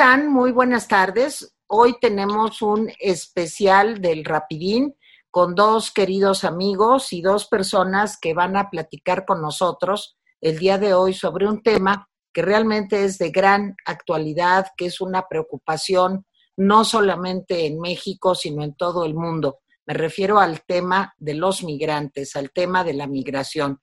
están? Muy buenas tardes. Hoy tenemos un especial del Rapidín con dos queridos amigos y dos personas que van a platicar con nosotros el día de hoy sobre un tema que realmente es de gran actualidad, que es una preocupación no solamente en México, sino en todo el mundo. Me refiero al tema de los migrantes, al tema de la migración.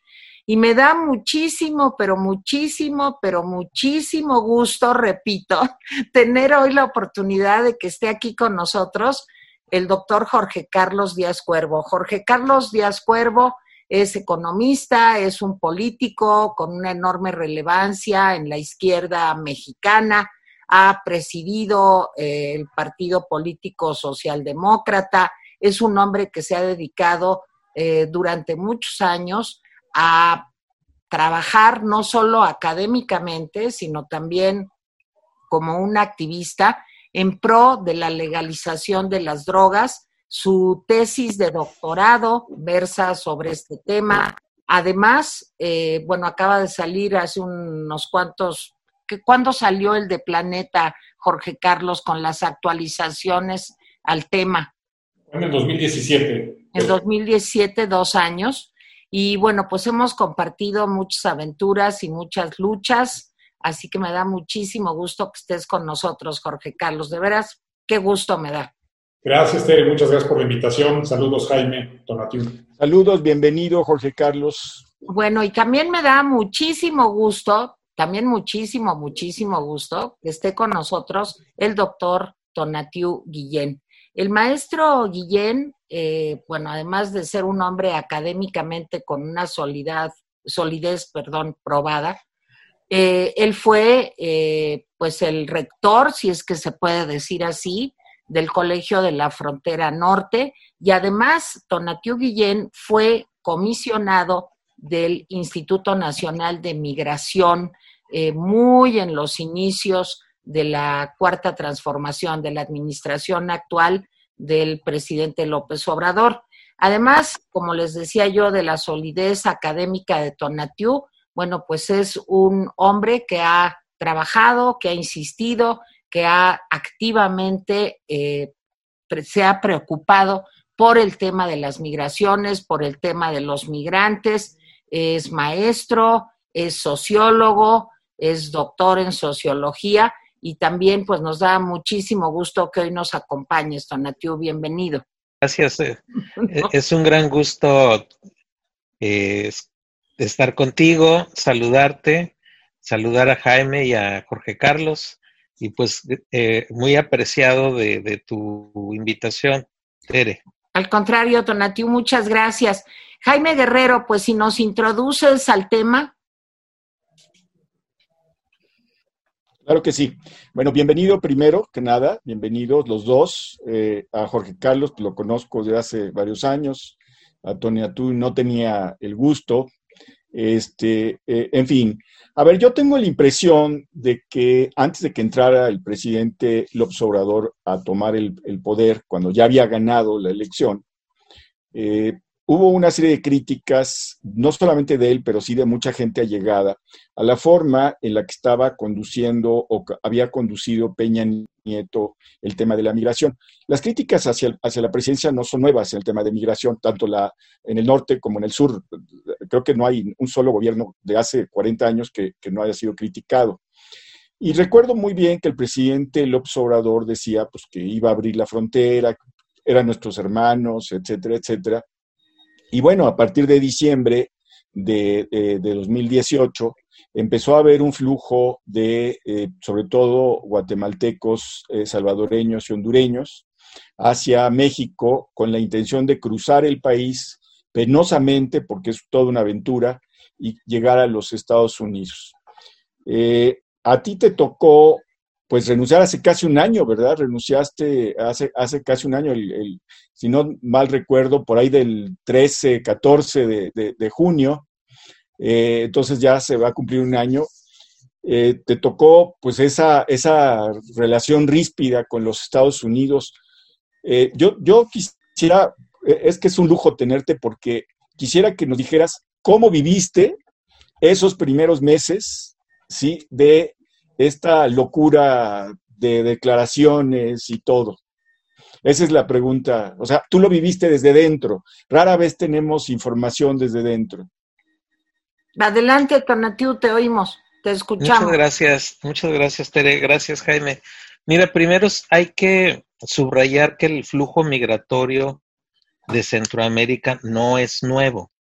Y me da muchísimo, pero muchísimo, pero muchísimo gusto, repito, tener hoy la oportunidad de que esté aquí con nosotros el doctor Jorge Carlos Díaz Cuervo. Jorge Carlos Díaz Cuervo es economista, es un político con una enorme relevancia en la izquierda mexicana, ha presidido eh, el Partido Político Socialdemócrata, es un hombre que se ha dedicado eh, durante muchos años a trabajar no solo académicamente, sino también como un activista en pro de la legalización de las drogas. Su tesis de doctorado versa sobre este tema. Además, eh, bueno, acaba de salir hace unos cuantos, ¿cuándo salió el de Planeta, Jorge Carlos, con las actualizaciones al tema? En el 2017. En 2017, dos años. Y bueno, pues hemos compartido muchas aventuras y muchas luchas, así que me da muchísimo gusto que estés con nosotros, Jorge Carlos. De veras, qué gusto me da. Gracias, Tere. Muchas gracias por la invitación. Saludos, Jaime Donatiu. Saludos, bienvenido, Jorge Carlos. Bueno, y también me da muchísimo gusto, también muchísimo, muchísimo gusto que esté con nosotros el doctor Tonatiu Guillén. El maestro Guillén eh, bueno, además de ser un hombre académicamente con una solidez, solidez perdón, probada, eh, él fue eh, pues el rector, si es que se puede decir así, del Colegio de la Frontera Norte y además Tonatiu Guillén fue comisionado del Instituto Nacional de Migración muy en los inicios de la cuarta transformación de la administración actual del presidente López Obrador. Además, como les decía yo, de la solidez académica de Tonatiu, bueno, pues es un hombre que ha trabajado, que ha insistido, que ha activamente eh, se ha preocupado por el tema de las migraciones, por el tema de los migrantes, es maestro, es sociólogo, es doctor en sociología y también pues nos da muchísimo gusto que hoy nos acompañes, Tonatiu, bienvenido. Gracias, eh, eh, es un gran gusto eh, estar contigo, saludarte, saludar a Jaime y a Jorge Carlos y pues muy apreciado de, de tu invitación, Tere. Al contrario, Tonatiu, muchas gracias. Jaime Guerrero, pues si nos introduces al tema. Claro que sí. Bueno, bienvenido primero que nada, bienvenidos los dos. Eh, a Jorge Carlos, lo conozco desde hace varios años. A Tony Atú no tenía el gusto. Este, eh, en fin, a ver, yo tengo la impresión de que antes de que entrara el presidente López Obrador a tomar el, poder, cuando ya había ganado la elección, eh, hubo una serie de críticas, no solamente de él, pero sí de mucha gente allegada, a la forma en la que estaba conduciendo o había conducido Peña Nieto el tema de la migración. Las críticas hacia, hacia la presidencia no son nuevas en el tema de migración, tanto en el norte como en el sur. Creo que no hay un solo gobierno de hace 40 años que, que no haya sido criticado. Y recuerdo muy bien que el presidente López Obrador decía pues, que iba a abrir la frontera, eran nuestros hermanos, etcétera, etcétera. Y bueno, a partir de diciembre de, 2018 empezó a haber un flujo de, eh, sobre todo, guatemaltecos, eh, salvadoreños y hondureños hacia México con la intención de cruzar el país penosamente, porque es toda una aventura, y llegar a los Estados Unidos. Eh, a ti te tocó pues renunciar hace casi un año, ¿verdad? Renunciaste hace, hace casi un año, si no mal recuerdo, por ahí del 13, 14 de, junio. Eh, entonces ya se va a cumplir un año. Eh, te tocó pues esa, esa relación ríspida con los Estados Unidos. Eh, yo, yo quisiera, es que es un lujo tenerte porque quisiera que nos dijeras cómo viviste esos primeros meses, ¿sí? De esta locura de declaraciones y todo. Esa es la pregunta. O sea, tú lo viviste desde dentro. Rara vez tenemos información desde dentro. Adelante, Tonatiu, te oímos, te escuchamos. Muchas gracias, muchas gracias, Tere. Gracias, Jaime. Mira, primero hay que subrayar que el flujo migratorio de Centroamérica no es nuevo.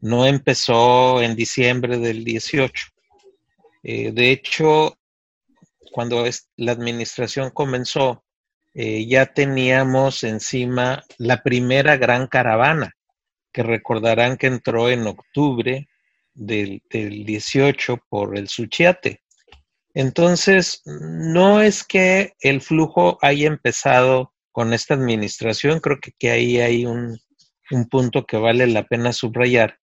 No empezó en diciembre del 18. Eh, de hecho, cuando la administración comenzó, eh, ya teníamos encima la primera gran caravana, que recordarán que entró en octubre del, del 18 por el Suchiate. Entonces, no es que el flujo haya empezado con esta administración, creo que, ahí hay un, un, punto que vale la pena subrayar.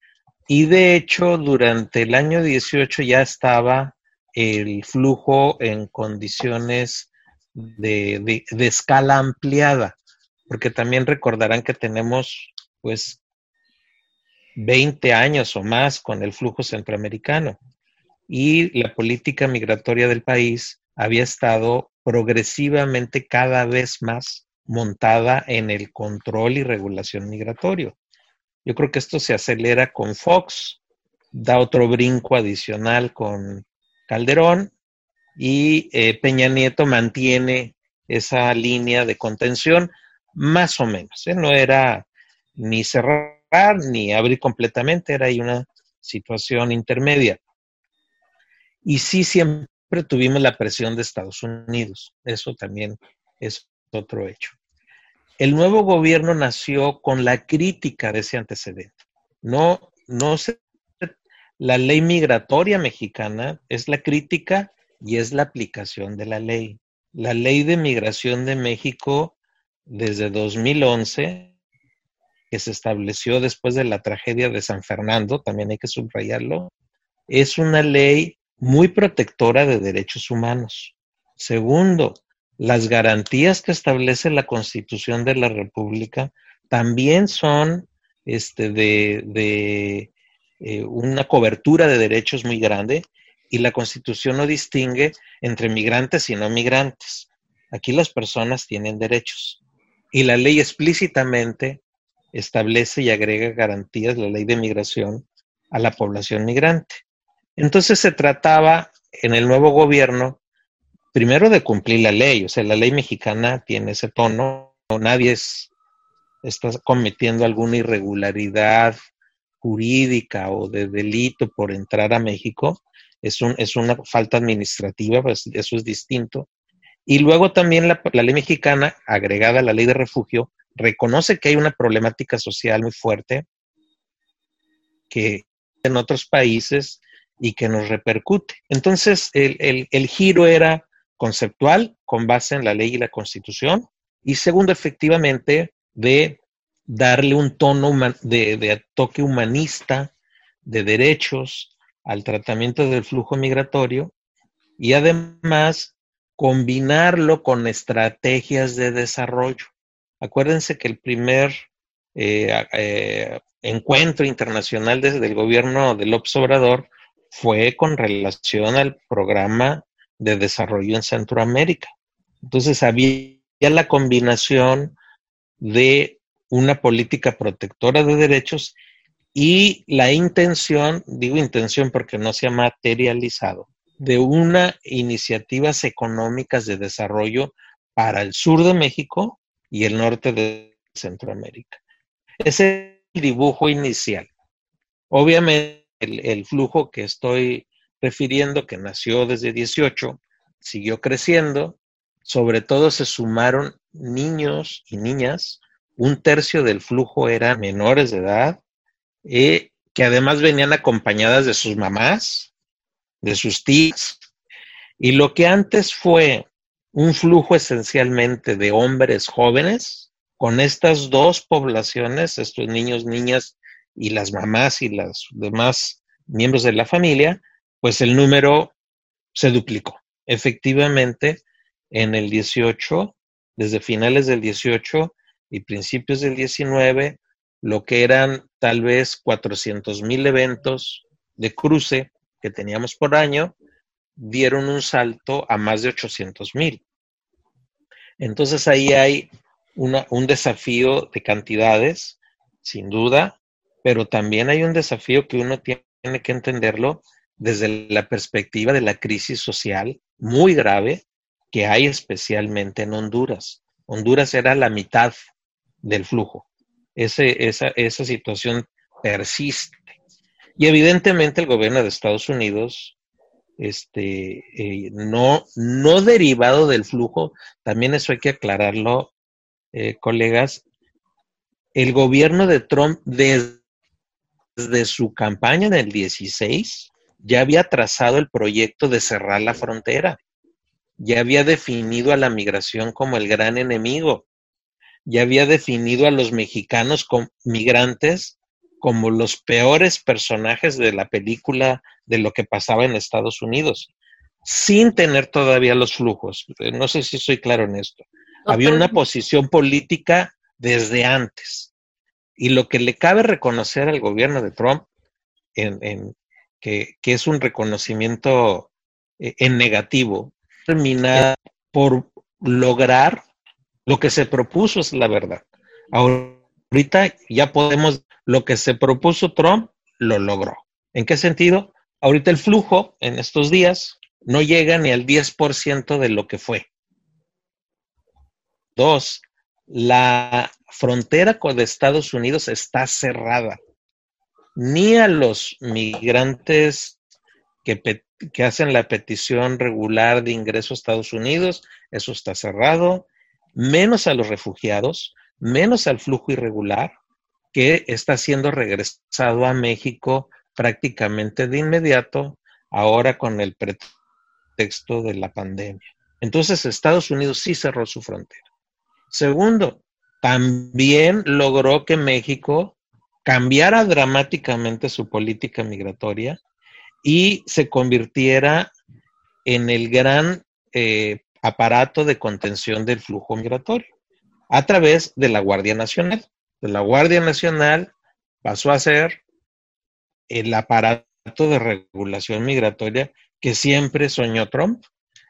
Y de hecho, durante el año 18 ya estaba el flujo en condiciones de, de, escala ampliada, porque también recordarán que tenemos pues 20 años o más con el flujo centroamericano y la política migratoria del país había estado progresivamente cada vez más montada en el control y regulación migratorio. Yo creo que esto se acelera con Fox, da otro brinco adicional con Calderón y eh, Peña Nieto mantiene esa línea de contención más o menos. ¿eh? No era ni cerrar ni abrir completamente, era ahí una situación intermedia. Y sí, siempre tuvimos la presión de Estados Unidos. Eso también es otro hecho. El nuevo gobierno nació con la crítica de ese antecedente. No, no se, la ley migratoria mexicana es la crítica y es la aplicación de la ley. La ley de migración de México desde 2011, que se estableció después de la tragedia de San Fernando, también hay que subrayarlo, es una ley muy protectora de derechos humanos. Segundo, las garantías que establece la Constitución de la República también son este, de, de eh, una cobertura de derechos muy grande y la Constitución no distingue entre migrantes y no migrantes. Aquí las personas tienen derechos y la ley explícitamente establece y agrega garantías, la ley de migración, a la población migrante. Entonces se trataba en el nuevo gobierno, primero de cumplir la ley, o sea, la ley mexicana tiene ese tono, nadie está cometiendo alguna irregularidad jurídica o de delito por entrar a México, es, un, es una falta administrativa, pues eso es distinto. Y luego también la, la, ley mexicana, agregada a la ley de refugio, reconoce que hay una problemática social muy fuerte que en otros países y que nos repercute. Entonces, el, el, el giro era conceptual, con base en la ley y la constitución, y segundo, efectivamente, de darle un tono de, de toque humanista, de derechos, al tratamiento del flujo migratorio y además combinarlo con estrategias de desarrollo. Acuérdense que el primer eh, eh, encuentro internacional desde el gobierno del López Obrador fue con relación al programa de desarrollo en Centroamérica. Entonces había la combinación de una política protectora de derechos y la intención, digo intención porque no se ha materializado, de una iniciativas económicas de desarrollo para el sur de México y el norte de Centroamérica. Ese es el dibujo inicial. Obviamente, el, el flujo que estoy refiriendo, que nació desde 18, siguió creciendo, sobre todo se sumaron niños y niñas, un tercio del flujo eran menores de edad, eh, que además venían acompañadas de sus mamás, de sus tías, y lo que antes fue un flujo esencialmente de hombres jóvenes, con estas dos poblaciones, estos niños, niñas y las mamás y los demás miembros de la familia, pues el número se duplicó. Efectivamente, en el 18, desde finales del 18 y principios del 19, lo que eran tal vez 400 mil eventos de cruce que teníamos por año, dieron un salto a más de 800 mil. Entonces ahí hay un desafío de cantidades, sin duda, pero también hay un desafío que uno tiene que entenderlo desde la perspectiva de la crisis social muy grave que hay especialmente en Honduras. Honduras era la mitad del flujo. Ese, esa, esa situación persiste. Y evidentemente el gobierno de Estados Unidos, este, eh, no, no derivado del flujo, también eso hay que aclararlo, eh, colegas, el gobierno de Trump desde, desde su campaña en el 16 ya había trazado el proyecto de cerrar la frontera, ya había definido a la migración como el gran enemigo, ya había definido a los mexicanos migrantes como los peores personajes de la película de lo que pasaba en Estados Unidos, sin tener todavía los flujos. No sé si soy claro en esto. Había una posición política desde antes. Y lo que le cabe reconocer al gobierno de Trump en, que, es un reconocimiento eh, en negativo, termina por lograr lo que se propuso, es la verdad. Ahorita ya podemos, lo que se propuso Trump, lo logró. ¿En qué sentido? Ahorita el flujo en estos días no llega ni al 10% de lo que fue. Dos, la frontera con Estados Unidos está cerrada ni a los migrantes que, que hacen la petición regular de ingreso a Estados Unidos, eso está cerrado, menos a los refugiados, menos al flujo irregular que está siendo regresado a México prácticamente de inmediato, ahora con el pretexto de la pandemia. Entonces Estados Unidos sí cerró su frontera. Segundo, también logró que México cambiara dramáticamente su política migratoria y se convirtiera en el gran eh, aparato de contención del flujo migratorio a través de la Guardia Nacional. De la Guardia Nacional pasó a ser el aparato de regulación migratoria que siempre soñó Trump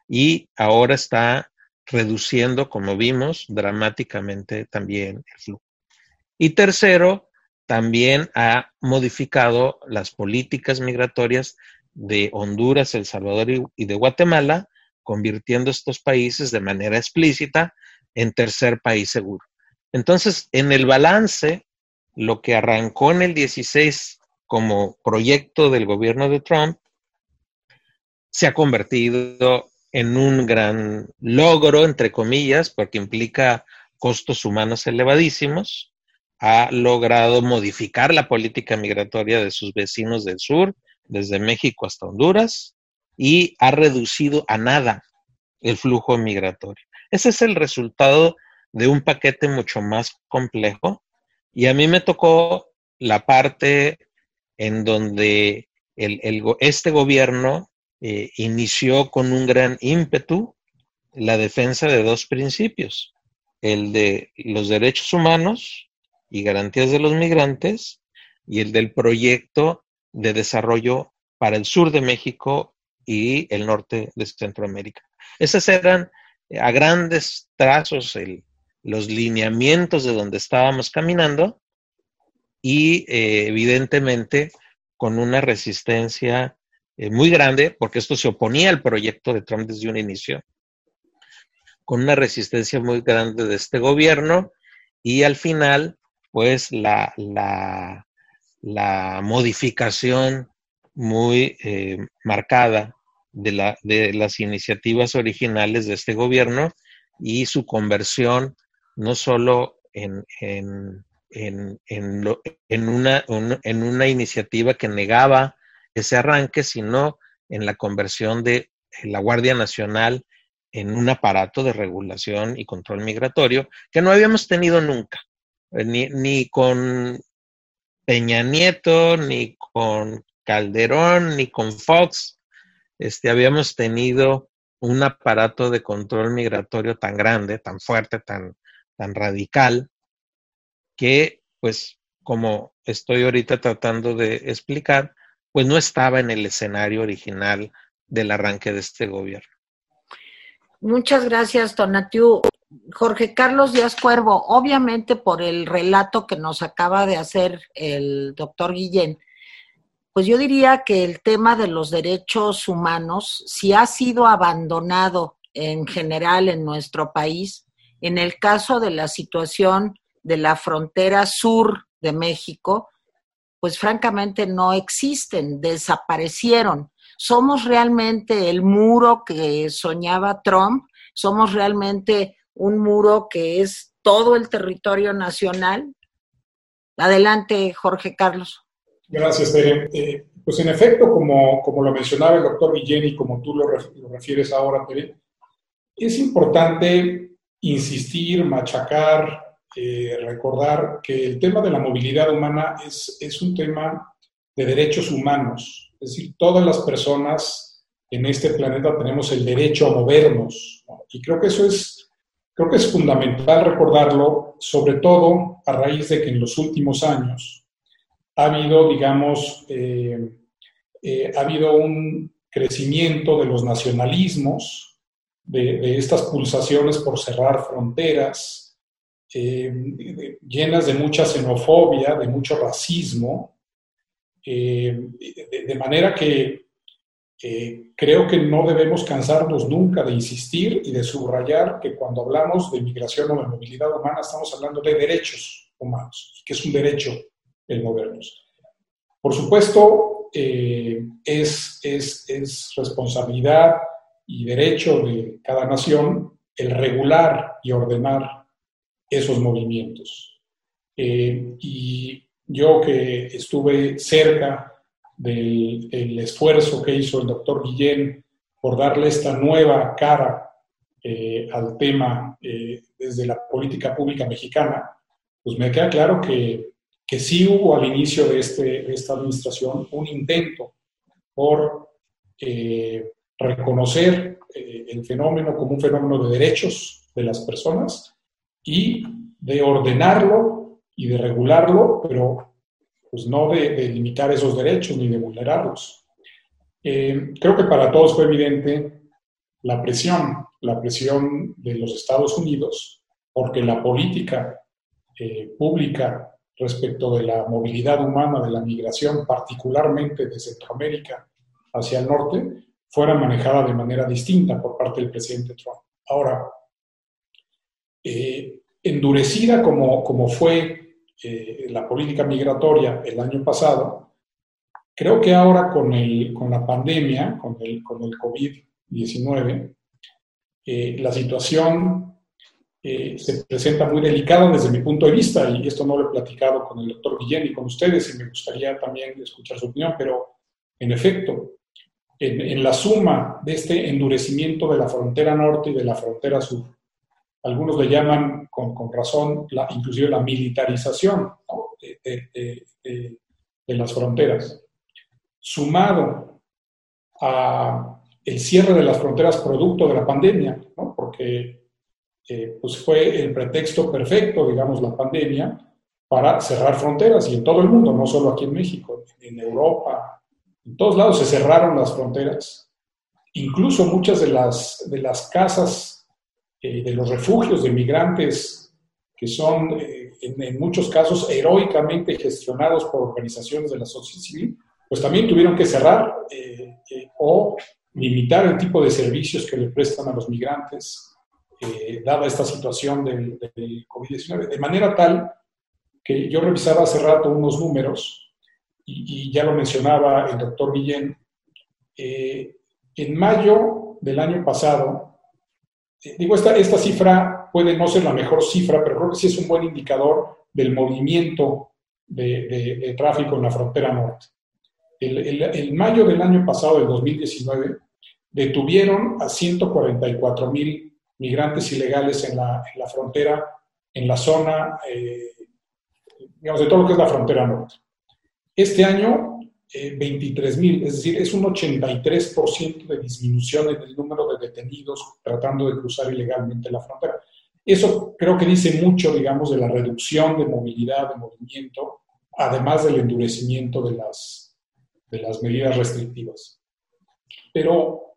y ahora está reduciendo, como vimos, dramáticamente también el flujo. Y tercero, también ha modificado las políticas migratorias de Honduras, El Salvador y de Guatemala, convirtiendo estos países de manera explícita en tercer país seguro. Entonces, en el balance, lo que arrancó en el 16 como proyecto del gobierno de Trump se ha convertido en un gran logro, entre comillas, porque implica costos humanos elevadísimos, ha logrado modificar la política migratoria de sus vecinos del sur, desde México hasta Honduras, y ha reducido a nada el flujo migratorio. Ese es el resultado de un paquete mucho más complejo y a mí me tocó la parte en donde este gobierno eh, inició con un gran ímpetu la defensa de dos principios, el de los derechos humanos y garantías de los migrantes y el del proyecto de desarrollo para el sur de México y el norte de Centroamérica. Esos eran eh, a grandes trazos los lineamientos de donde estábamos caminando y eh, evidentemente con una resistencia eh, muy grande, porque esto se oponía al proyecto de Trump desde un inicio, con una resistencia muy grande de este gobierno y al final pues la, la, la modificación muy eh, marcada de, la, de las iniciativas originales de este gobierno y su conversión no solo en, en, en, en, una, en una iniciativa que negaba ese arranque, sino en la conversión de la Guardia Nacional en un aparato de regulación y control migratorio que no habíamos tenido nunca. Eh, ni, ni con Peña Nieto, ni con Calderón, ni con Fox, este, habíamos tenido un aparato de control migratorio tan grande, tan fuerte, tan, tan radical, que, pues, como estoy ahorita tratando de explicar, pues no estaba en el escenario original del arranque de este gobierno. Muchas gracias, Tonatiu. Jorge Carlos Díaz Cuervo, obviamente por el relato que nos acaba de hacer el doctor Guillén, pues yo diría que el tema de los derechos humanos, si ha sido abandonado en general en nuestro país, en el caso de la situación de la frontera sur de México, pues francamente no existen, desaparecieron. ¿Somos realmente el muro que soñaba Trump? ¿Somos realmente un muro que es todo el territorio nacional? Adelante, Jorge Carlos. Gracias, Tere. Eh, pues en efecto, como, como lo mencionaba el doctor Guillén y como tú lo, refieres ahora, Tere, es importante insistir, machacar, eh, recordar que el tema de la movilidad humana es, es un tema de derechos humanos. Es decir, todas las personas en este planeta tenemos el derecho a movernos. Y creo que eso es, creo que es fundamental recordarlo, sobre todo a raíz de que en los últimos años ha habido, digamos, eh, eh, ha habido un crecimiento de los nacionalismos, de, estas pulsaciones por cerrar fronteras, eh, llenas de mucha xenofobia, de mucho racismo, de, manera que creo que no debemos cansarnos nunca de insistir y de subrayar que cuando hablamos de migración o de movilidad humana estamos hablando de derechos humanos, que es un derecho el movernos. Por supuesto, eh, es, es, responsabilidad y derecho de cada nación el regular y ordenar esos movimientos. Eh, y yo que estuve cerca del, esfuerzo que hizo el doctor Guillén por darle esta nueva cara eh, al tema desde la política pública mexicana, pues me queda claro que que sí hubo al inicio de, este, esta administración un intento por eh, reconocer eh, el fenómeno como un fenómeno de derechos de las personas y de ordenarlo y de regularlo, pero pues no de, limitar esos derechos ni de vulnerarlos. Eh, creo que para todos fue evidente la presión, la presión de los Estados Unidos, porque la política pública respecto de la movilidad humana, de la migración, particularmente de Centroamérica hacia el norte, fuera manejada de manera distinta por parte del presidente Trump. Ahora, eh, endurecida como, como fue eh, la política migratoria el año pasado, creo que ahora con, el, con la pandemia, con el, con el COVID-19, eh, la situación se presenta muy delicado desde mi punto de vista, y esto no lo he platicado con el doctor Guillén y con ustedes, y me gustaría también escuchar su opinión, pero en efecto, en, la suma de este endurecimiento de la frontera norte y de la frontera sur, algunos le llaman con, razón, la, inclusive la militarización de, las fronteras, sumado a el cierre de las fronteras producto de la pandemia, porque pues fue el pretexto perfecto, digamos, la pandemia, para cerrar fronteras y en todo el mundo, no solo aquí en México, en Europa, en todos lados se cerraron las fronteras. Incluso muchas de las, de las casas, eh, de los refugios de migrantes, que son eh, en, muchos casos heroicamente gestionados por organizaciones de la sociedad civil, pues también tuvieron que cerrar eh, o limitar el tipo de servicios que le prestan a los migrantes eh, dada esta situación del, COVID-19. De manera tal que yo revisaba hace rato unos números y, ya lo mencionaba el doctor Guillén. Eh, en mayo del año pasado, eh, digo, esta, esta cifra puede no ser la mejor cifra, pero creo que sí es un buen indicador del movimiento de, tráfico en la frontera norte. El, el, mayo del año pasado, del 2019, detuvieron a 144 mil migrantes ilegales en la, en la frontera, en la zona, eh, digamos, de todo lo que es la frontera norte. Este año, eh, 23 mil, es decir, es un 83% de disminución en el número de detenidos tratando de cruzar ilegalmente la frontera. Eso creo que dice mucho, digamos, de la reducción de movilidad, de movimiento, además del endurecimiento de las, de las medidas restrictivas. Pero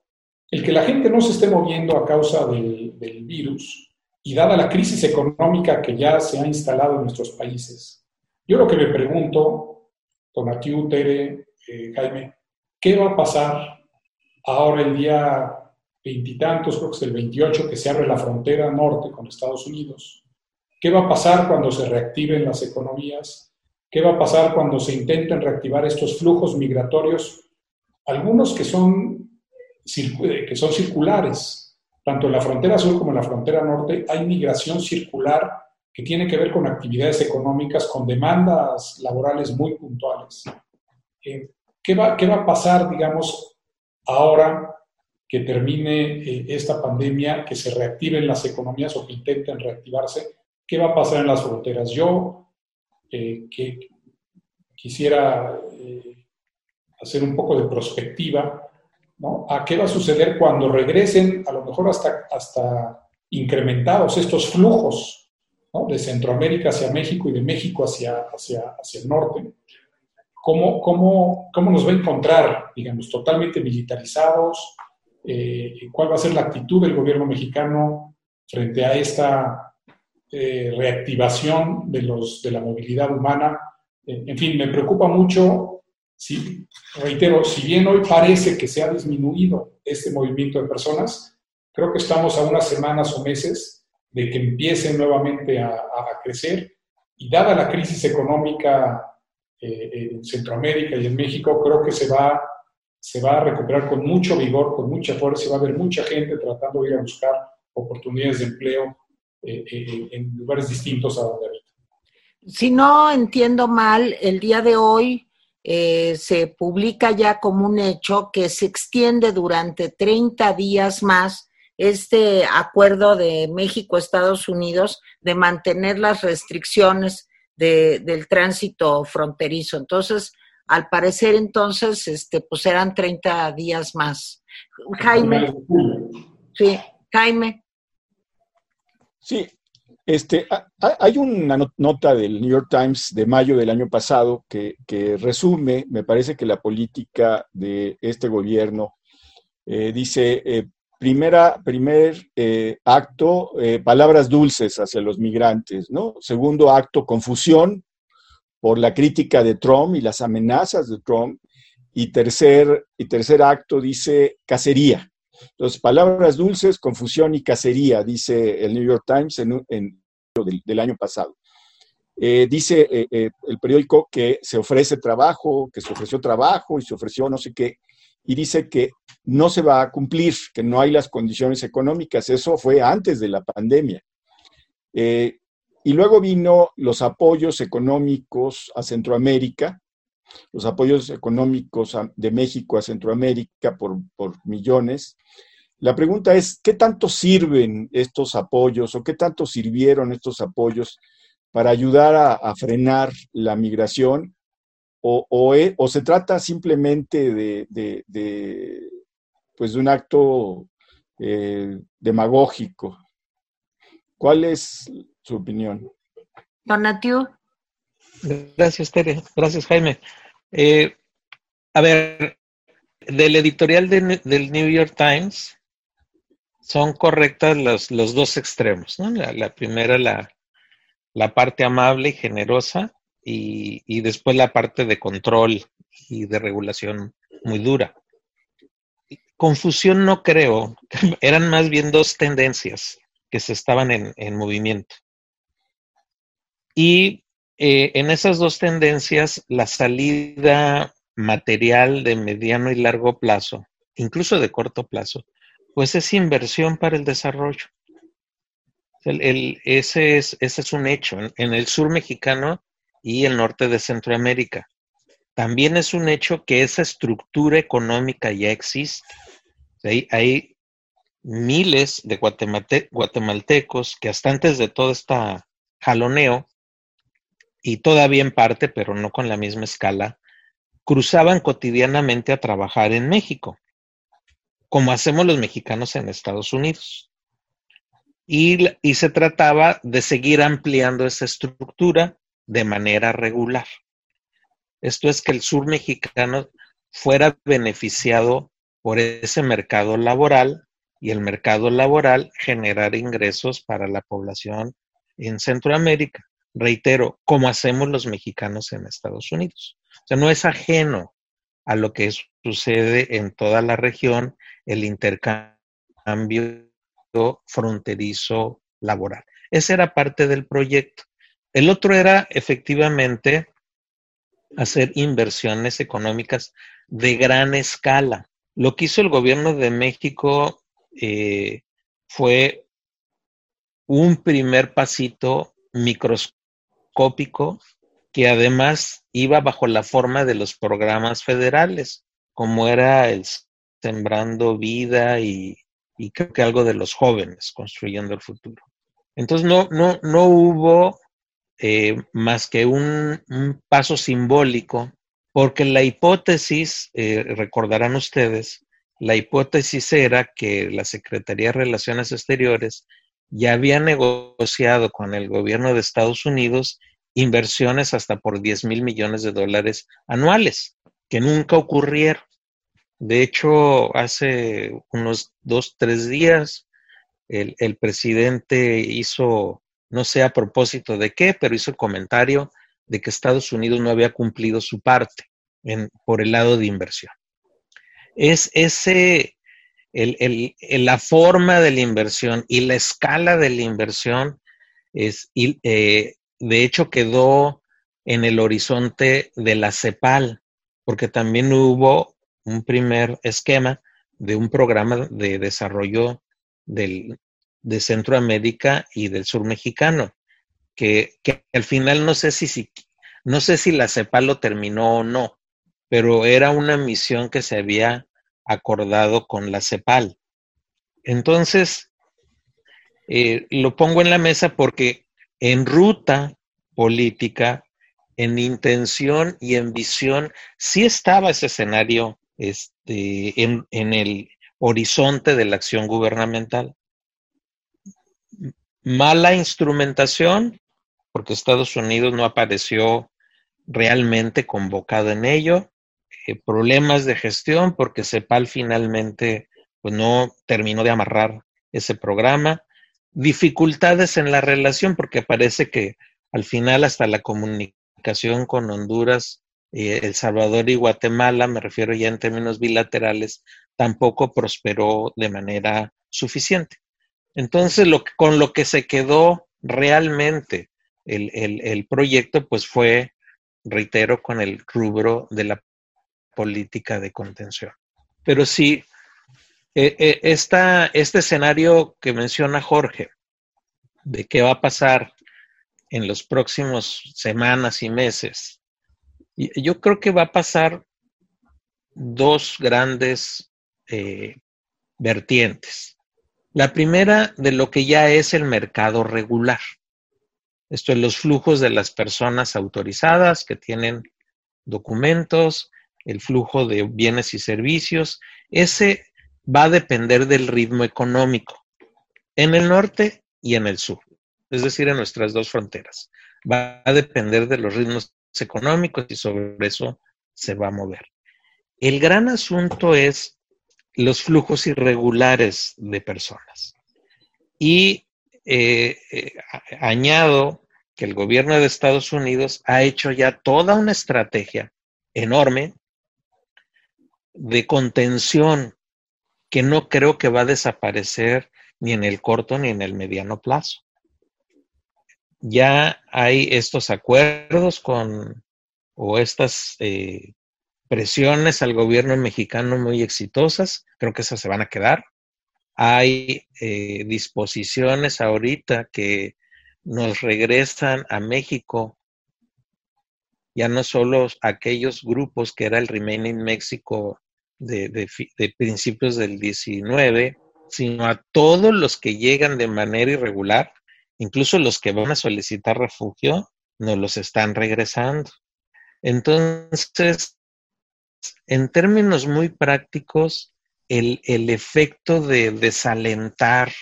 el que la gente no se esté moviendo a causa del, virus y dada la crisis económica que ya se ha instalado en nuestros países, yo lo que me pregunto, Tonatiu, Tere, eh, Jaime, ¿qué va a pasar ahora el día veintitantos, creo que es el 28, que se abre la frontera norte con Estados Unidos? ¿Qué va a pasar cuando se reactiven las economías? ¿Qué va a pasar cuando se intenten reactivar estos flujos migratorios? Algunos que son, que son circulares. Tanto en la frontera sur como en la frontera norte hay migración circular que tiene que ver con actividades económicas, con demandas laborales muy puntuales. Eh, ¿qué, va, ¿Qué va a pasar, digamos, ahora que termine eh, esta pandemia, que se reactiven las economías o que intenten reactivarse? ¿Qué va a pasar en las fronteras? Yo eh, que quisiera eh, hacer un poco de prospectiva, ¿no? ¿A qué va a suceder cuando regresen, a lo mejor hasta, hasta incrementados estos flujos de Centroamérica hacia México y de México hacia, hacia, hacia el norte? ¿Cómo, cómo, cómo nos va a encontrar, digamos, totalmente militarizados? Eh, ¿Cuál va a ser la actitud del gobierno mexicano frente a esta eh, reactivación de, los, de la movilidad humana. Eh, en fin, me preocupa mucho, si, reitero, si bien hoy parece que se ha disminuido este movimiento de personas, creo que estamos a unas semanas o meses de que empiece nuevamente a, crecer. Y dada la crisis económica eh, en Centroamérica y en México, creo que se va, se va a recuperar con mucho vigor, con mucha fuerza. Y va a haber mucha gente tratando de ir a buscar oportunidades de empleo eh, eh, en lugares distintos a donde Si no entiendo mal, el día de hoy eh, se publica ya como un hecho que se extiende durante 30 días más este acuerdo de México-Estados Unidos de mantener las restricciones del tránsito fronterizo. Entonces, al parecer entonces, este, pues eran 30 días más. Jaime. Sí, Jaime. Sí, este, hay una nota del New York Times de mayo del año pasado que, resume, me parece que la política de este gobierno eh, dice, eh, primera, primer eh, acto, palabras dulces hacia los migrantes, ¿no? Segundo acto, confusión por la crítica de Trump y las amenazas de Trump. Y tercer, y tercer acto dice cacería, entonces, palabras dulces, confusión y cacería, dice el New York Times en, en del, año pasado. Eh, dice eh, eh, el periódico que se ofrece trabajo, que se ofreció trabajo y se ofreció no sé qué, y dice que no se va a cumplir, que no hay las condiciones económicas. Eso fue antes de la pandemia. y luego vino los apoyos económicos a Centroamérica, los apoyos económicos de México a Centroamérica por, millones. La pregunta es, ¿qué tanto sirven estos apoyos o qué tanto sirvieron estos apoyos para ayudar a, frenar la migración? O, e, o, se trata simplemente de, pues de un acto eh, demagógico? ¿Cuál es su opinión? Donatiu. Gracias, Tere. Gracias, Jaime. Eh, a ver, del editorial del New York Times son correctas los, los dos extremos. ¿no? La, primera, la, la, parte amable y generosa, y, y, después la parte de control y de regulación muy dura. Confusión no creo, eran más bien dos tendencias que se estaban en, en movimiento. Y eh, en esas dos tendencias, la salida material de mediano y largo plazo, incluso de corto plazo, pues es inversión para el desarrollo. ese, es, ese es un hecho en, el sur mexicano y el norte de Centroamérica. También es un hecho que esa estructura económica ya existe. Hay, miles de guatemaltecos que hasta antes de todo este jaloneo y todavía en parte, pero no con la misma escala, cruzaban cotidianamente a trabajar en México, como hacemos los mexicanos en Estados Unidos. Y, se trataba de seguir ampliando esa estructura de manera regular. Esto es que el sur mexicano fuera beneficiado por ese mercado laboral y el mercado laboral generar ingresos para la población en Centroamérica. Reitero, como hacemos los mexicanos en Estados Unidos. O sea, no es ajeno a lo que sucede en toda la región el intercambio fronterizo laboral. Esa era parte del proyecto. El otro era efectivamente hacer inversiones económicas de gran escala. Lo que hizo el gobierno de México eh, fue un primer pasito microscópico que además iba bajo la forma de los programas federales, como era el Sembrando Vida y, creo que algo de los jóvenes construyendo el futuro. Entonces no, no, no hubo eh, más que un, paso simbólico, porque la hipótesis, eh, recordarán ustedes, la hipótesis era que la Secretaría de Relaciones Exteriores ya había negociado con el gobierno de Estados Unidos inversiones hasta por 10 mil millones de dólares anuales, que nunca ocurrieron. De hecho, hace unos dos, tres días, el, el presidente hizo, no sé a propósito de qué, pero hizo el comentario de que Estados Unidos no había cumplido su parte en, por el lado de inversión. Es ese, el, el, la forma de la inversión y la escala de la inversión es, eh, de hecho quedó en el horizonte de la CEPAL, porque también hubo un primer esquema de un programa de desarrollo del, de Centroamérica y del sur mexicano, que, que al final no sé si, si, no sé si la CEPAL lo terminó o no, pero era una misión que se había acordado con la CEPAL. Entonces, eh, lo pongo en la mesa porque en ruta política, en intención y en visión, sí estaba ese escenario este, en, el horizonte de la acción gubernamental. Mala instrumentación, porque Estados Unidos no apareció realmente convocado en ello. Eh, problemas de gestión, porque CEPAL finalmente pues, no terminó de amarrar ese programa dificultades en la relación, porque parece que al final hasta la comunicación con Honduras, eh, El Salvador y Guatemala, me refiero ya en términos bilaterales, tampoco prosperó de manera suficiente. Entonces, lo con lo que se quedó realmente el, el proyecto, pues fue, reitero, con el rubro de la política de contención. Pero sí, eh, eh, este escenario que menciona Jorge, de qué va a pasar en los próximos semanas y meses, yo creo que va a pasar dos grandes eh, vertientes. La primera de lo que ya es el mercado regular. Esto es los flujos de las personas autorizadas que tienen documentos, el flujo de bienes y servicios. Ese va a depender del ritmo económico en el norte y en el sur, es decir, en nuestras dos fronteras. Va a depender de los ritmos económicos y sobre eso se va a mover. El gran asunto es los flujos irregulares de personas. Y eh, eh, añado que el gobierno de Estados Unidos ha hecho ya toda una estrategia enorme de contención que no creo que va a desaparecer ni en el corto ni en el mediano plazo. Ya hay estos acuerdos con o estas eh, presiones al gobierno mexicano muy exitosas, creo que esas se van a quedar. Hay eh, disposiciones ahorita que nos regresan a México, ya no solo aquellos grupos que era el Remaining México de, principios del 19, sino a todos los que llegan de manera irregular, incluso los que van a solicitar refugio, nos los están regresando. Entonces, en términos muy prácticos, el, el efecto de desalentar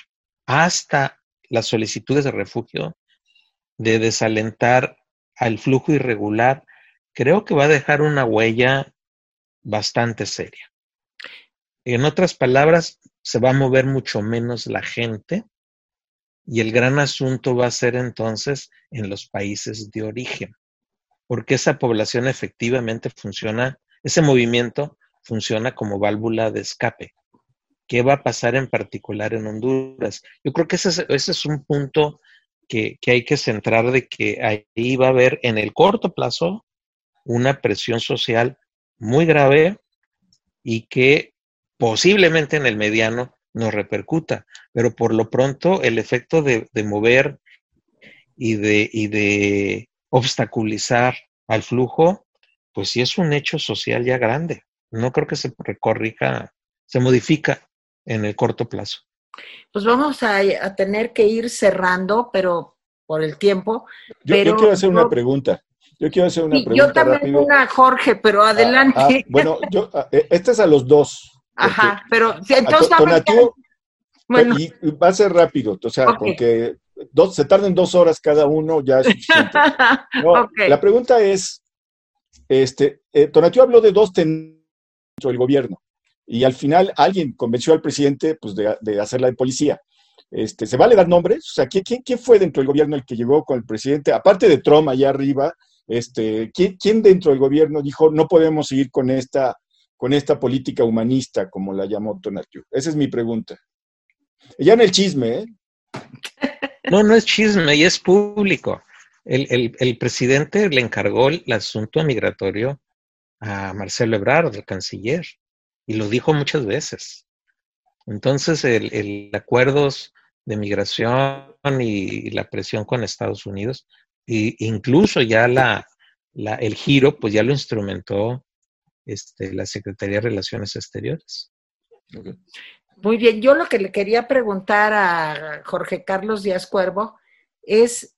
hasta las solicitudes de refugio, de desalentar al flujo irregular, creo que va a dejar una huella bastante seria. En otras palabras, se va a mover mucho menos la gente y el gran asunto va a ser entonces en los países de origen, porque esa población efectivamente funciona, ese movimiento funciona como válvula de escape. ¿Qué va a pasar en particular en Honduras? Yo creo que ese es, un punto que, que, hay que centrar de que ahí va a haber en el corto plazo una presión social muy grave y que posiblemente en el mediano nos repercuta, pero por lo pronto el efecto de, de mover y de, y de obstaculizar al flujo, pues sí es un hecho social ya grande. No creo que se recorrija, se modifica en el corto plazo. Pues vamos a, a tener que ir cerrando, pero por el tiempo. Yo, pero yo quiero hacer una pregunta. Yo quiero hacer una Sí, pregunta. yo también rápido. una, Jorge, pero Ah, adelante. ah, bueno, yo, ah, eh, este es a los dos. porque Ajá, pero a entonces Tonatiuh, bueno, y va a ser rápido, o sea, Ok. con que dos, se tarden dos horas cada uno ya es suficiente. No. La pregunta es, este, eh, Tonatiuh habló de dos dentro del gobierno y al final alguien convenció al presidente pues, de, de hacerla de policía. Este, ¿Se vale dar nombres? O sea, ¿quién, quién, quién fue dentro del gobierno el que llegó con el presidente? Aparte de Trump allá arriba, este, ¿quién, dentro del gobierno dijo no podemos seguir con esta, con esta política humanista, como la llamó Tonatiuh? Esa es mi pregunta. Ya en el chisme, ¿eh? No, no es chisme y es público. El, el, el presidente le encargó el asunto migratorio a Marcelo Ebrard, el canciller, y lo dijo muchas veces. Entonces, el, el acuerdos de migración y, la presión con Estados Unidos, e incluso ya la, la, el giro, pues ya lo instrumentó este, la Secretaría de Relaciones Exteriores. Okay. Muy bien, yo lo que le quería preguntar a Jorge Carlos Díaz Cuervo es,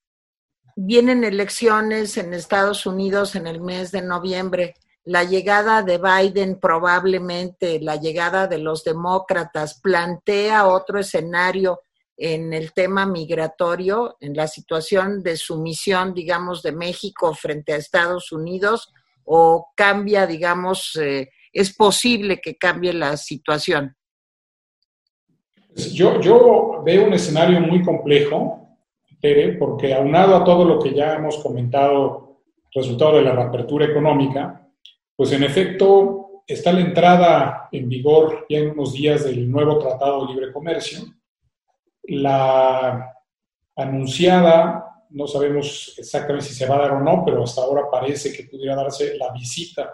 vienen elecciones en Estados Unidos en el mes de noviembre, la llegada de Biden probablemente, la llegada de los demócratas, plantea otro escenario en el tema migratorio, en la situación de sumisión, digamos, de México frente a Estados Unidos, o cambia, digamos, eh, es posible que cambie la situación. Yo, veo un escenario muy complejo, Tere, porque aunado a todo lo que ya hemos comentado, resultado de la reapertura económica, pues en efecto está la entrada en vigor ya en unos días del nuevo Tratado de Libre Comercio. La anunciada, no sabemos exactamente si se va a dar o no, pero hasta ahora parece que pudiera darse la visita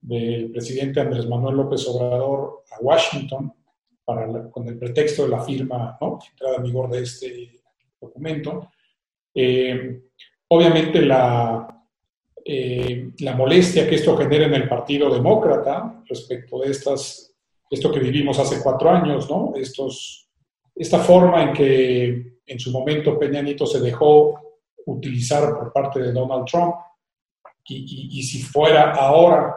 del presidente Andrés Manuel López Obrador a Washington para con el pretexto de la firma, ¿no? entrada en vigor de este documento. Eh, obviamente la, eh, la molestia que esto genera en el Partido Demócrata respecto de estas, esto que vivimos hace cuatro años, ¿no? Estos, esta forma en que en su momento Peña Nieto se dejó utilizar por parte de Donald Trump y, si fuera ahora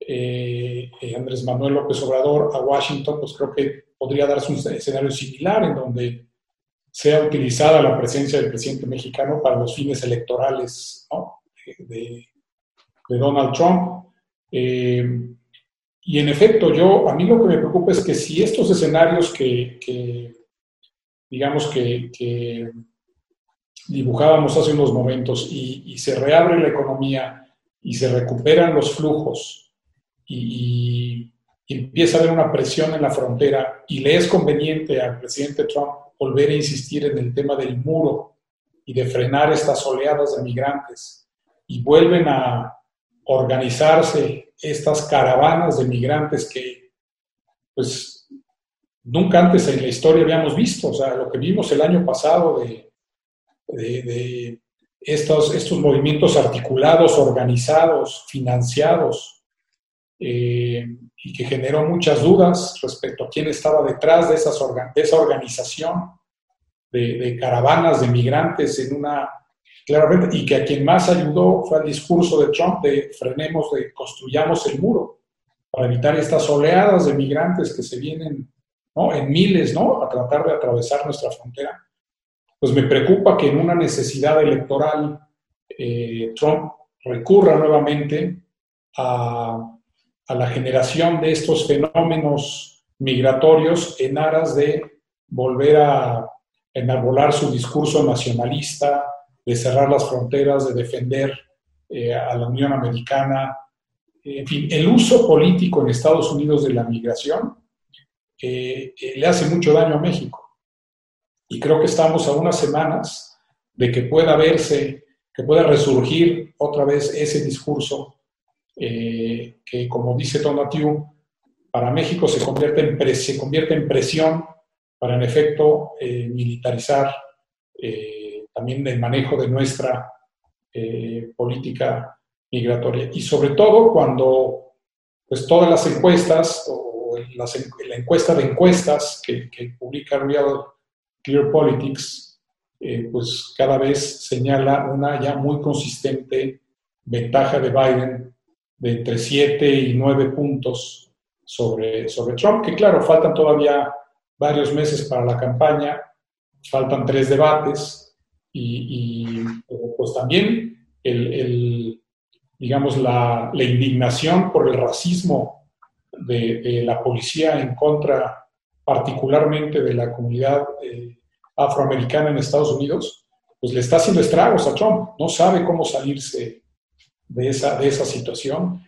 eh, Andrés Manuel López Obrador a Washington, pues creo que podría darse un escenario similar en donde sea utilizada la presencia del presidente mexicano para los fines electorales de, Donald Trump. Eh, y en efecto, yo, a mí lo que me preocupa es que si estos escenarios que digamos que, dibujábamos hace unos momentos y, y, se reabre la economía y se recuperan los flujos y, y empieza a haber una presión en la frontera y le es conveniente al presidente Trump volver a insistir en el tema del muro y de frenar estas oleadas de migrantes y vuelven a organizarse estas caravanas de migrantes que pues nunca antes en la historia habíamos visto, o sea, lo que vimos el año pasado de, estos, movimientos articulados, organizados, financiados, eh, y que generó muchas dudas respecto a quién estaba detrás de, esa organización de, de, caravanas de migrantes en una claramente y que a quien más ayudó fue el discurso de Trump de frenemos, de construyamos el muro para evitar estas oleadas de migrantes que se vienen ¿no? en miles ¿no? a tratar de atravesar nuestra frontera. Pues me preocupa que en una necesidad electoral eh, Trump recurra nuevamente a la generación de estos fenómenos migratorios en aras de volver a enarbolar su discurso nacionalista, de cerrar las fronteras, de defender eh, a la Unión Americana. En fin, el uso político en Estados Unidos de la migración eh, eh, le hace mucho daño a México. Y creo que estamos a unas semanas de que pueda verse, que pueda resurgir otra vez ese discurso que, como dice Tonatiu, para México se convierte en, se convierte en presión para, en efecto, militarizar también el manejo de nuestra eh, política migratoria. Y sobre todo cuando pues, todas las encuestas o la encuesta de encuestas que, publica Real Clear Politics, eh, pues cada vez señala una ya muy consistente ventaja de Biden de entre 7 y 9 puntos sobre, sobre Trump, que claro, faltan todavía varios meses para la campaña, faltan tres debates, y, pues también el, digamos, la, indignación por el racismo de, la policía en contra particularmente de la comunidad eh, afroamericana en Estados Unidos, pues le está haciendo estragos a Trump. No sabe cómo salirse de esa, de esa situación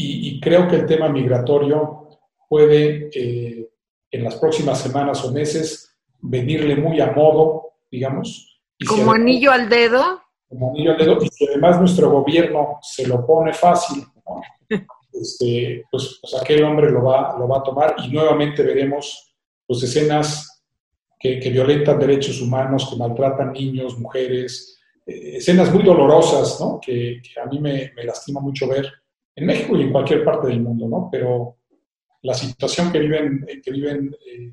y, creo que el tema migratorio puede eh, en las próximas semanas o meses venirle muy a modo, digamos, como anillo al dedo. Como anillo al dedo, y si además nuestro gobierno se lo pone fácil, este, pues, aquel hombre lo va, lo va a tomar y nuevamente veremos pues, escenas que, violentan derechos humanos, que maltratan niños, mujeres, eh, escenas muy dolorosas, ¿no? que, a mí me, lastima mucho ver en México y en cualquier parte del mundo, ¿no? pero la situación que viven, que viven eh,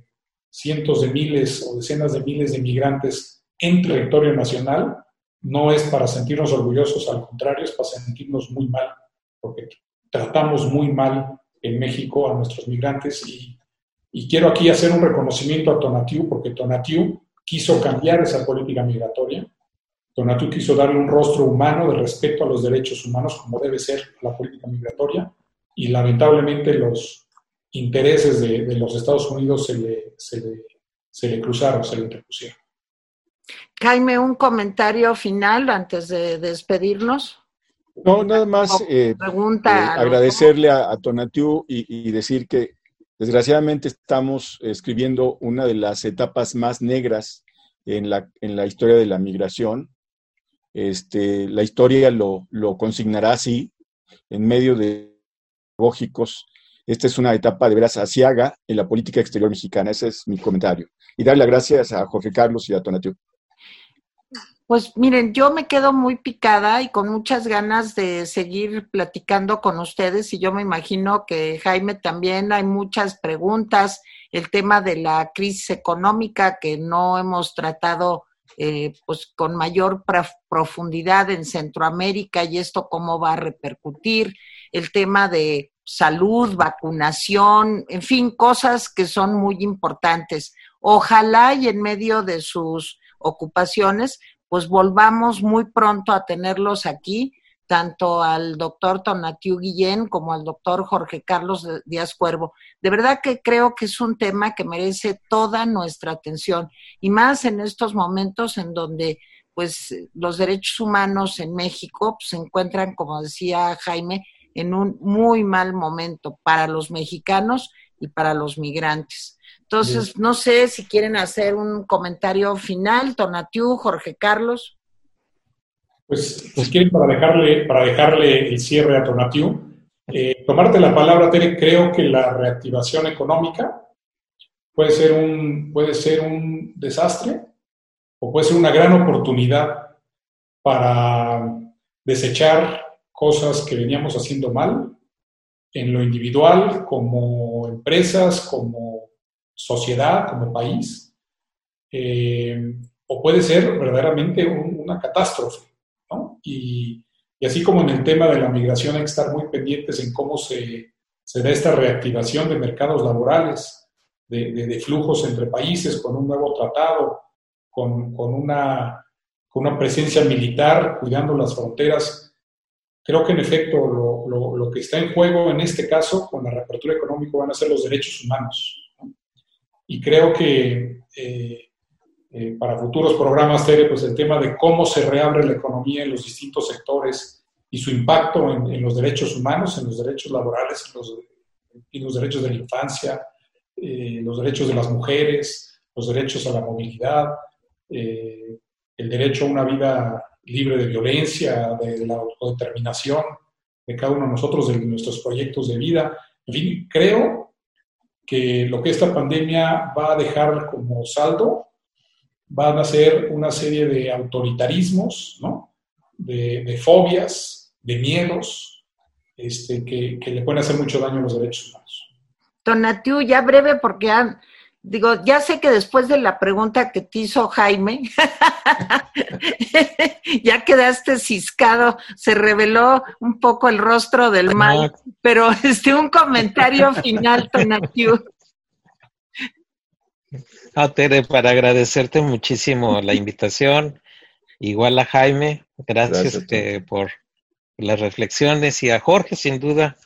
cientos de miles o decenas de miles de migrantes en territorio nacional no es para sentirnos orgullosos, al contrario, es para sentirnos muy mal, porque tratamos muy mal en México a nuestros migrantes y, quiero aquí hacer un reconocimiento a Tonatiu, porque Tonatiu quiso cambiar esa política migratoria. Tonatiu quiso darle un rostro humano de respeto a los derechos humanos, como debe ser la política migratoria, y lamentablemente los intereses de, los Estados Unidos se le, se le, se le cruzaron, se le interpusieron. Jaime, un comentario final antes de despedirnos. No, nada más eh, eh, agradecerle a, Tonatiu y, decir que desgraciadamente estamos escribiendo una de las etapas más negras en la, en la historia de la migración. Este, la historia lo, lo consignará así, en medio de lógicos. Esta es una etapa de veras asiaga en la política exterior mexicana. Ese es mi comentario. Y darle las gracias a Jorge Carlos y a Tonatiu. Pues miren, yo me quedo muy picada y con muchas ganas de seguir platicando con ustedes y yo me imagino que Jaime también hay muchas preguntas, el tema de la crisis económica que no hemos tratado eh, pues con mayor profundidad en Centroamérica y esto cómo va a repercutir, el tema de salud, vacunación, en fin, cosas que son muy importantes. Ojalá y en medio de sus ocupaciones pues volvamos muy pronto a tenerlos aquí, tanto al doctor Tonatiu Guillén como al doctor Jorge Carlos Díaz Cuervo. De verdad que creo que es un tema que merece toda nuestra atención y más en estos momentos en donde pues los derechos humanos en México pues, se encuentran, como decía Jaime, en un muy mal momento para los mexicanos y para los migrantes. Entonces, no sé si quieren hacer un comentario final, Tonatiu, Jorge Carlos. Pues, si quieren, para dejarle, para dejarle el cierre a Tonatiu, eh, tomarte la palabra, Tere, creo que la reactivación económica puede ser, un, puede ser un desastre o puede ser una gran oportunidad para desechar cosas que veníamos haciendo mal en lo individual, como empresas, como sociedad, como país, eh, o puede ser verdaderamente una catástrofe. ¿no? Y, así como en el tema de la migración hay que estar muy pendientes en cómo se, se da esta reactivación de mercados laborales, de, flujos entre países, con un nuevo tratado, con, con, una, con una presencia militar cuidando las fronteras creo que en efecto lo, que está en juego en este caso con la reapertura económica van a ser los derechos humanos. Y creo que eh, eh, para futuros programas, Tere, pues el tema de cómo se reabre la economía en los distintos sectores y su impacto en, los derechos humanos, en los derechos laborales, en los, los derechos de la infancia, eh, los derechos de las mujeres, los derechos a la movilidad, el derecho a una vida libre de violencia, de, la autodeterminación de cada uno de nosotros, de nuestros proyectos de vida. En fin, creo que lo que esta pandemia va a dejar como saldo van a ser una serie de autoritarismos, ¿no? de, fobias, de miedos, este, que, que, le pueden hacer mucho daño a los derechos humanos. Tonatiu, ya breve, porque han, digo, ya sé que después de la pregunta que te hizo Jaime, ya quedaste ciscado, se reveló un poco el rostro del mal, pero este un comentario final, Tonatiu. Ah, Tere, para agradecerte muchísimo la invitación, igual a Jaime, gracias, este, por las reflexiones y a Jorge, sin duda,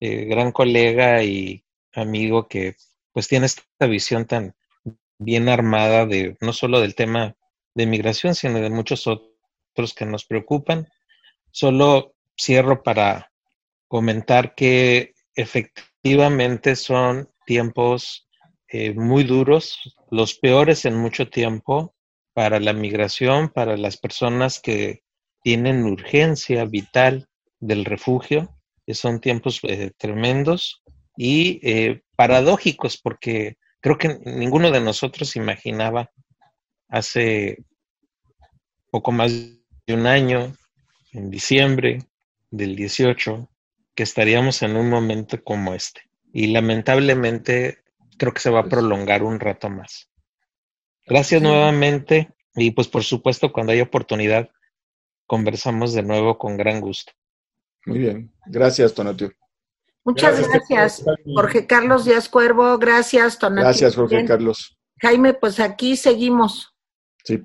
eh, gran colega y amigo que pues tiene esta visión tan bien armada de no solo del tema de migración, sino de muchos otros que nos preocupan. Solo cierro para comentar que efectivamente son tiempos eh, muy duros, los peores en mucho tiempo para la migración, para las personas que tienen urgencia vital del refugio, que son tiempos eh, tremendos y eh, paradójicos, porque creo que ninguno de nosotros imaginaba hace poco más de un año, en diciembre del 18, que estaríamos en un momento como este. Y lamentablemente creo que se va a prolongar un rato más. Gracias nuevamente y pues por supuesto cuando haya oportunidad conversamos de nuevo con gran gusto. Muy bien, gracias Tonatio. Muchas gracias, Jorge Carlos Díaz Cuervo. Gracias, Tonati. Gracias, Jorge Carlos. Jaime, pues aquí seguimos. Sí.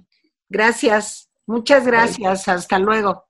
Gracias. Muchas gracias. Hasta luego.